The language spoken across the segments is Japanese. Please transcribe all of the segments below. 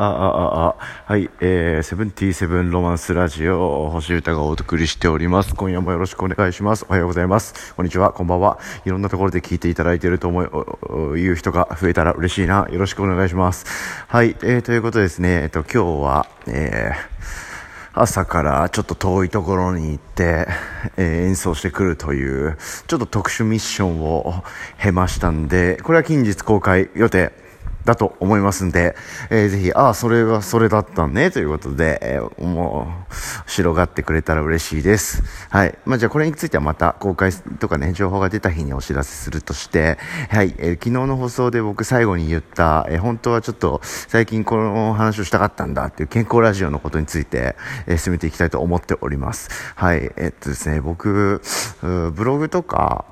あ、あ、あ、はい、えー、セブンティーセブンロマンスラジオ、星歌がお送りしております。今夜もよろしくお願いします。おはようございます。こんにちは、こんばんは。いろんなところで聞いていただいていると思う、いう人が増えたら嬉しいな。よろしくお願いします。はい、えー、ということですね、えっと、今日は、えー、朝からちょっと遠いところに行って、えー、演奏してくるという、ちょっと特殊ミッションを経ましたんで、これは近日公開予定。だと思いますんで、えー、ぜひ、ああ、それがそれだったね、ということで、えー、もう、広がってくれたら嬉しいです。はい。まあ、じゃあこれについてはまた公開とかね、情報が出た日にお知らせするとして、はい、えー、昨日の放送で僕最後に言った、えー、本当はちょっと最近この話をしたかったんだっていう健康ラジオのことについて、えー、進めていきたいと思っております。はい。えー、っとですね、僕、ブログとか、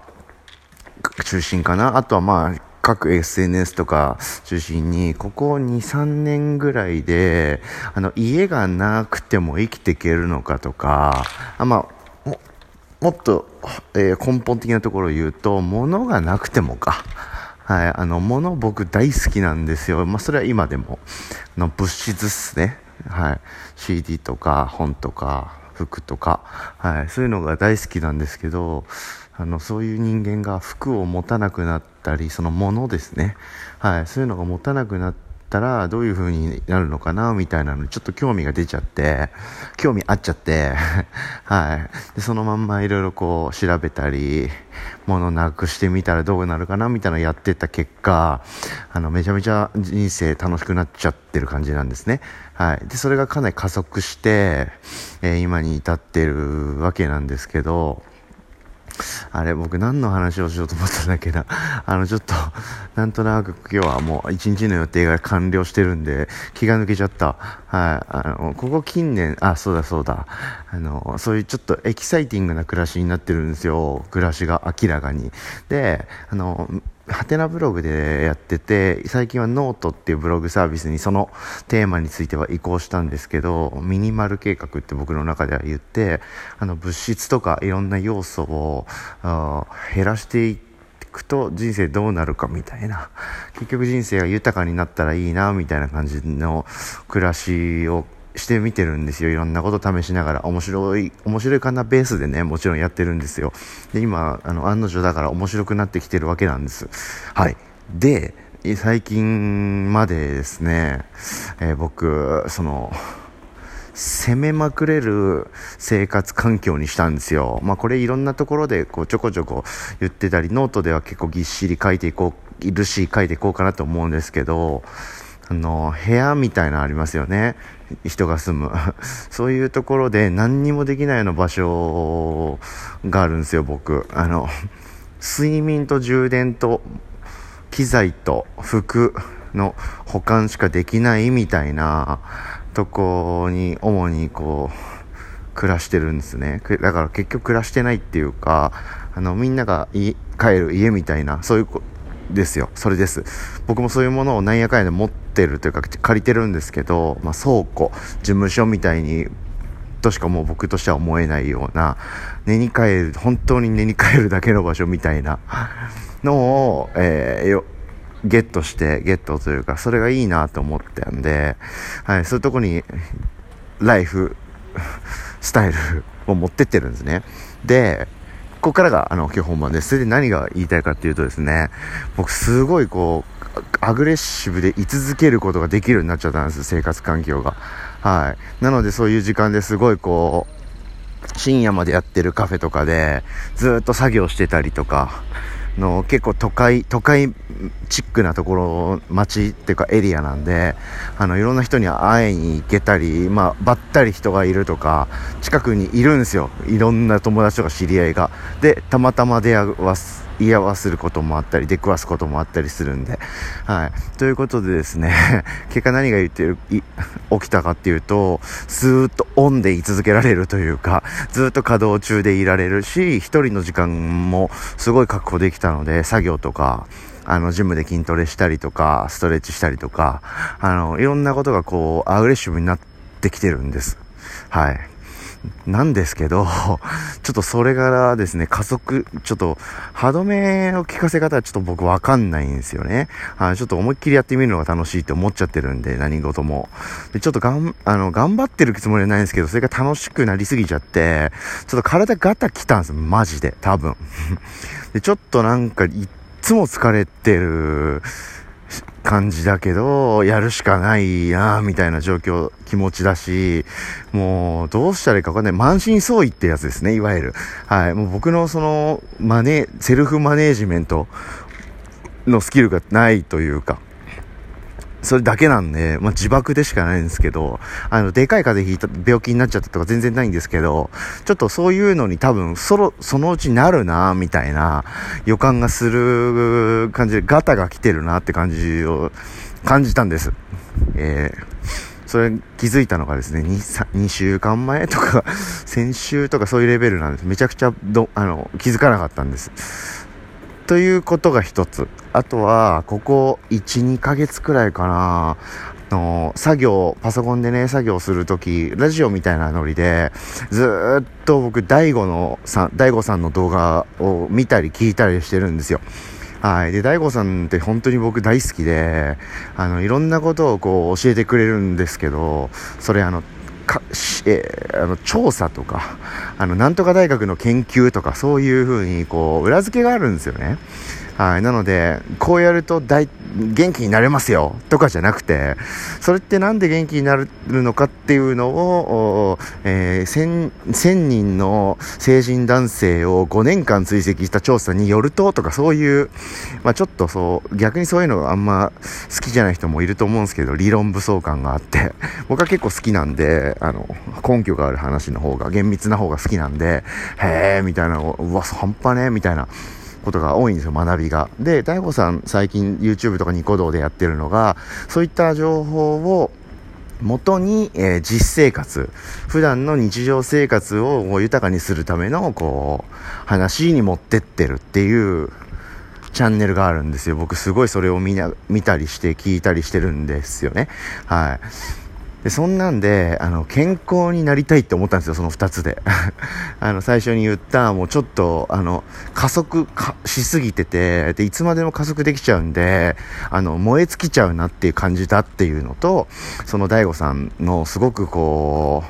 中心かな？あとはまあ、各 SNS とか中心に、ここ2、3年ぐらいで、あの、家がなくても生きていけるのかとか、あまあ、ももっと、えー、根本的なところを言うと、物がなくてもか。はい、あの、物僕大好きなんですよ。まあ、それは今でも、の物質っすね。はい。CD とか本とか服とか、はい、そういうのが大好きなんですけど、あのそういう人間が服を持たなくなったりそのものですね、はい、そういうのが持たなくなってたらどういう風になるのかなみたいなのにちょっと興味が出ちゃって興味あっちゃって はい。でそのまんまいろいろこう調べたり物なくしてみたらどうなるかなみたいなのやってた結果あのめちゃめちゃ人生楽しくなっちゃってる感じなんですね。はい。でそれがかなり加速して、えー、今に至ってるわけなんですけどあれ、僕何の話をしようと思ったんだっけな。あの、ちょっと、なんとなく今日はもう一日の予定が完了してるんで、気が抜けちゃった。はい。あの、ここ近年、あ、そうだそうだ。あの、そういうちょっとエキサイティングな暮らしになってるんですよ。暮らしが明らかに。で、あの、ハテナブログでやってて、最近はノートっていうブログサービスにそのテーマについては移行したんですけど、ミニマル計画って僕の中では言って、あの物質とかいろんな要素を減らしていくと人生どうなるかみたいな。結局人生が豊かになったらいいな、みたいな感じの暮らしをしてみてるんですよ。いろんなこと試しながら。面白い、面白いかなベースでね、もちろんやってるんですよ。で、今、あの、案の定だから面白くなってきてるわけなんです。はい。で、最近までですね、えー、僕、その、攻めまくれる生活環境にしたんですよ。まあこれいろんなところでこうちょこちょこ言ってたり、ノートでは結構ぎっしり書いていこう、いるし書いていこうかなと思うんですけど、あの、部屋みたいなのありますよね。人が住む。そういうところで何にもできないような場所があるんですよ、僕。あの、睡眠と充電と機材と服の保管しかできないみたいなとこに主にこう、暮らしてるんですね。だから結局暮らしてないっていうか、あの、みんなが帰る家みたいな、そういうですよ。それです。僕もそういうものをなんやかんやで持ってるというか借りてるんですけど、まあ、倉庫、事務所みたいにとしかもう僕としては思えないような、寝に帰る、本当に寝に帰るだけの場所みたいなのを、えー、よ、ゲットして、ゲットというか、それがいいなと思ってんで、はい、そういうとこに、ライフ、スタイルを持ってってるんですね。で、ここからが、あの、今日本番です。それで何が言いたいかっていうとですね、僕すごいこう、アグレッシブで居続けることができるようになっちゃったんです、生活環境が。はい。なのでそういう時間ですごいこう、深夜までやってるカフェとかで、ずっと作業してたりとか、の結構都会、都会チックなところ、街っていうかエリアなんで、あの、いろんな人に会いに行けたり、まあ、ばったり人がいるとか、近くにいるんですよ。いろんな友達とか知り合いが。で、たまたま出会わす。居合わすることもあったり、出くわすこともあったりするんで。はい。ということでですね、結果何が言ってる、起きたかっていうと、ずーっとオンで居続けられるというか、ずっと稼働中でいられるし、一人の時間もすごい確保できたので、作業とか、あの、ジムで筋トレしたりとか、ストレッチしたりとか、あの、いろんなことがこう、アグレッシブになってきてるんです。はい。なんですけど、ちょっとそれからですね、加速、ちょっと歯止めの効かせ方はちょっと僕わかんないんですよね。あちょっと思いっきりやってみるのが楽しいって思っちゃってるんで、何事も。で、ちょっとがん、あの、頑張ってるつもりはないんですけど、それが楽しくなりすぎちゃって、ちょっと体ガタ来たんですよ、マジで、多分。で、ちょっとなんか、いっつも疲れてる、感じだけど、やるしかないなみたいな状況、気持ちだし、もう、どうしたらいいかわかんない。満身創痍ってやつですね、いわゆる。はい。もう僕のその、マネ、セルフマネージメントのスキルがないというか、それだけなんで、まあ、自爆でしかないんですけど、あの、でかい風邪ひいた、病気になっちゃったとか全然ないんですけど、ちょっとそういうのに多分、その、そのうちなるな、みたいな予感がする感じで、ガタが来てるなって感じを感じたんです。えーそれ気づいたのがですね2、2週間前とか、先週とかそういうレベルなんです。めちゃくちゃど、あの、気づかなかったんです。ということが一つ。あとは、ここ1、2ヶ月くらいかな、の作業、パソコンでね、作業するとき、ラジオみたいなノリで、ずっと僕、大悟のさん、大悟さんの動画を見たり聞いたりしてるんですよ。はい。で、大悟さんって本当に僕大好きで、あの、いろんなことをこう教えてくれるんですけど、それあの、かえ、あの調査とかあのなんとか大学の研究とかそういうふうにこう裏付けがあるんですよね。はい、なのでこうやると大元気になれますよ。とかじゃなくて、それってなんで元気になるのかっていうのを、えー、1000, 人の成人男性を5年間追跡した調査によるととかそういう、まあ、ちょっとそう逆にそういうのがあんま好きじゃない人もいると思うんですけど理論武装感があって。僕は結構好きなんであの根拠がある話の方が厳密な方が好きなんでへえみたいなうわ半端ねみたいな。ことが多いんですよ、学びが。で、大悟さん最近 YouTube とかニコ動でやってるのが、そういった情報を元に、えー、実生活、普段の日常生活を豊かにするための、こう、話に持ってってるっていうチャンネルがあるんですよ。僕すごいそれを見な、見たりして聞いたりしてるんですよね。はい。でそんなんであの健康になりたいって思ったんですよその2つで。あの最初に言ったもうちょっとあの加速しすぎててでいつまでも加速できちゃうんであの燃え尽きちゃうなっていう感じだっていうのとその DAIGO さんのすごくこ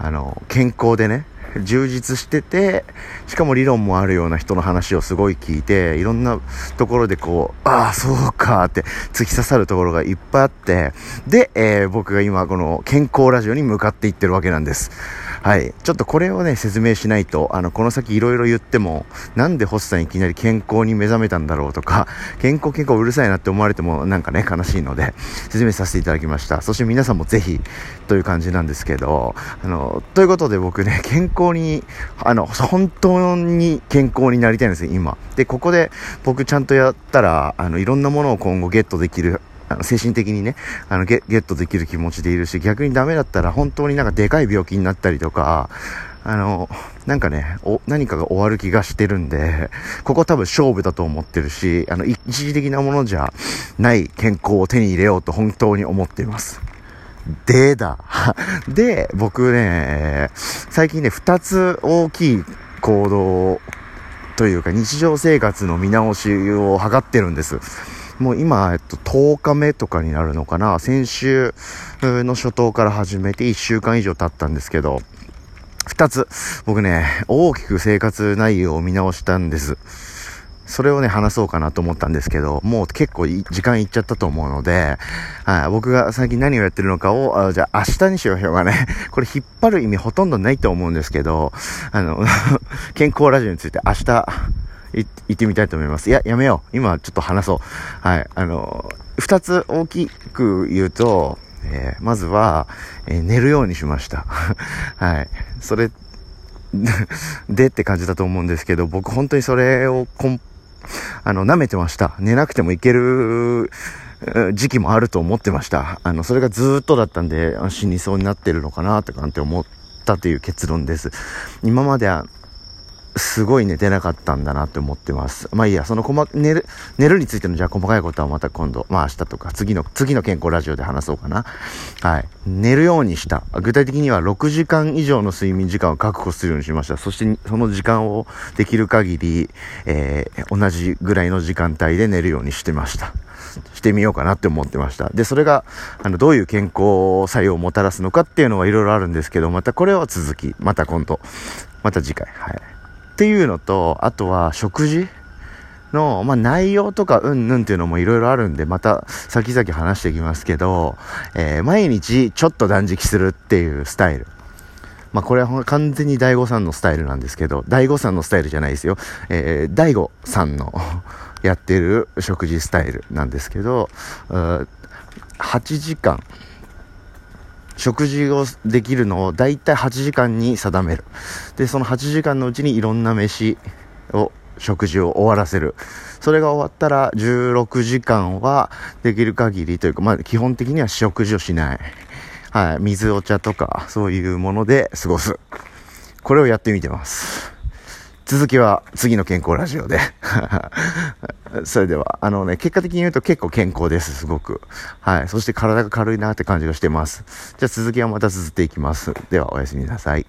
うあの健康でね充実してて、しかも理論もあるような人の話をすごい聞いて、いろんなところでこう、ああ、そうかって突き刺さるところがいっぱいあって、で、えー、僕が今この健康ラジオに向かっていってるわけなんです。はい。ちょっとこれをね、説明しないと、あの、この先いろいろ言っても、なんで星さんいきなり健康に目覚めたんだろうとか、健康健康うるさいなって思われてもなんかね、悲しいので、説明させていただきました。そして皆さんもぜひ、という感じなんですけど、あの、ということで僕ね、健康に、あの、本当に健康になりたいんですよ、今。で、ここで僕ちゃんとやったら、あの、いろんなものを今後ゲットできるあの精神的にね、あのゲ、ゲットできる気持ちでいるし、逆にダメだったら本当になんかでかい病気になったりとか、あの、なんかね、お、何かが終わる気がしてるんで、ここ多分勝負だと思ってるし、あの、一時的なものじゃない健康を手に入れようと本当に思っています。でだ。で、僕ね、最近ね、二つ大きい行動というか日常生活の見直しを図ってるんです。もう今、えっと、10日目とかになるのかな。先週の初頭から始めて1週間以上経ったんですけど、2つ、僕ね、大きく生活内容を見直したんです。それをね、話そうかなと思ったんですけど、もう結構時間いっちゃったと思うので、はい、僕が最近何をやってるのかを、あじゃあ明日にしようよがね、これ引っ張る意味ほとんどないと思うんですけど、あの、健康ラジオについて明日、行ってみたいと思います。いや、やめよう。今ちょっと話そう。はい。あの、二つ大きく言うと、えー、まずは、えー、寝るようにしました。はい。それ、でって感じだと思うんですけど、僕本当にそれをこん、あの、舐めてました。寝なくてもいける時期もあると思ってました。あの、それがずっとだったんで、死にそうになってるのかなとかなんて思ったという結論です。今までは、すごい寝てなかったんだなって思ってます。まあいいや、その細寝る、寝るについてのじゃあ細かいことはまた今度、まあ明日とか次の、次の健康ラジオで話そうかな。はい。寝るようにした。具体的には6時間以上の睡眠時間を確保するようにしました。そしてその時間をできる限り、えー、同じぐらいの時間帯で寝るようにしてました。してみようかなって思ってました。で、それが、あの、どういう健康作用をもたらすのかっていうのはいろいろあるんですけど、またこれは続き、また今度、また次回、はい。っていうのと、あとは食事の、まあ、内容とかうんぬんっていうのもいろいろあるんで、また先々話していきますけど、えー、毎日ちょっと断食するっていうスタイル。まあ、これは完全に大悟さんのスタイルなんですけど、大悟さんのスタイルじゃないですよ。えー、大悟さんの やってる食事スタイルなんですけど、8時間、食事をできるのを大体8時間に定める。で、その8時間のうちにいろんな飯を、食事を終わらせる。それが終わったら16時間はできる限りというか、まあ基本的には食事をしない。はい。水、お茶とか、そういうもので過ごす。これをやってみてます。続きは次の健康ラジオで それでは、あのね、結果的に言うと結構健康です、すごく。はい。そして体が軽いなって感じがしてます。じゃあ続きはまた続っていきます。では、おやすみなさい。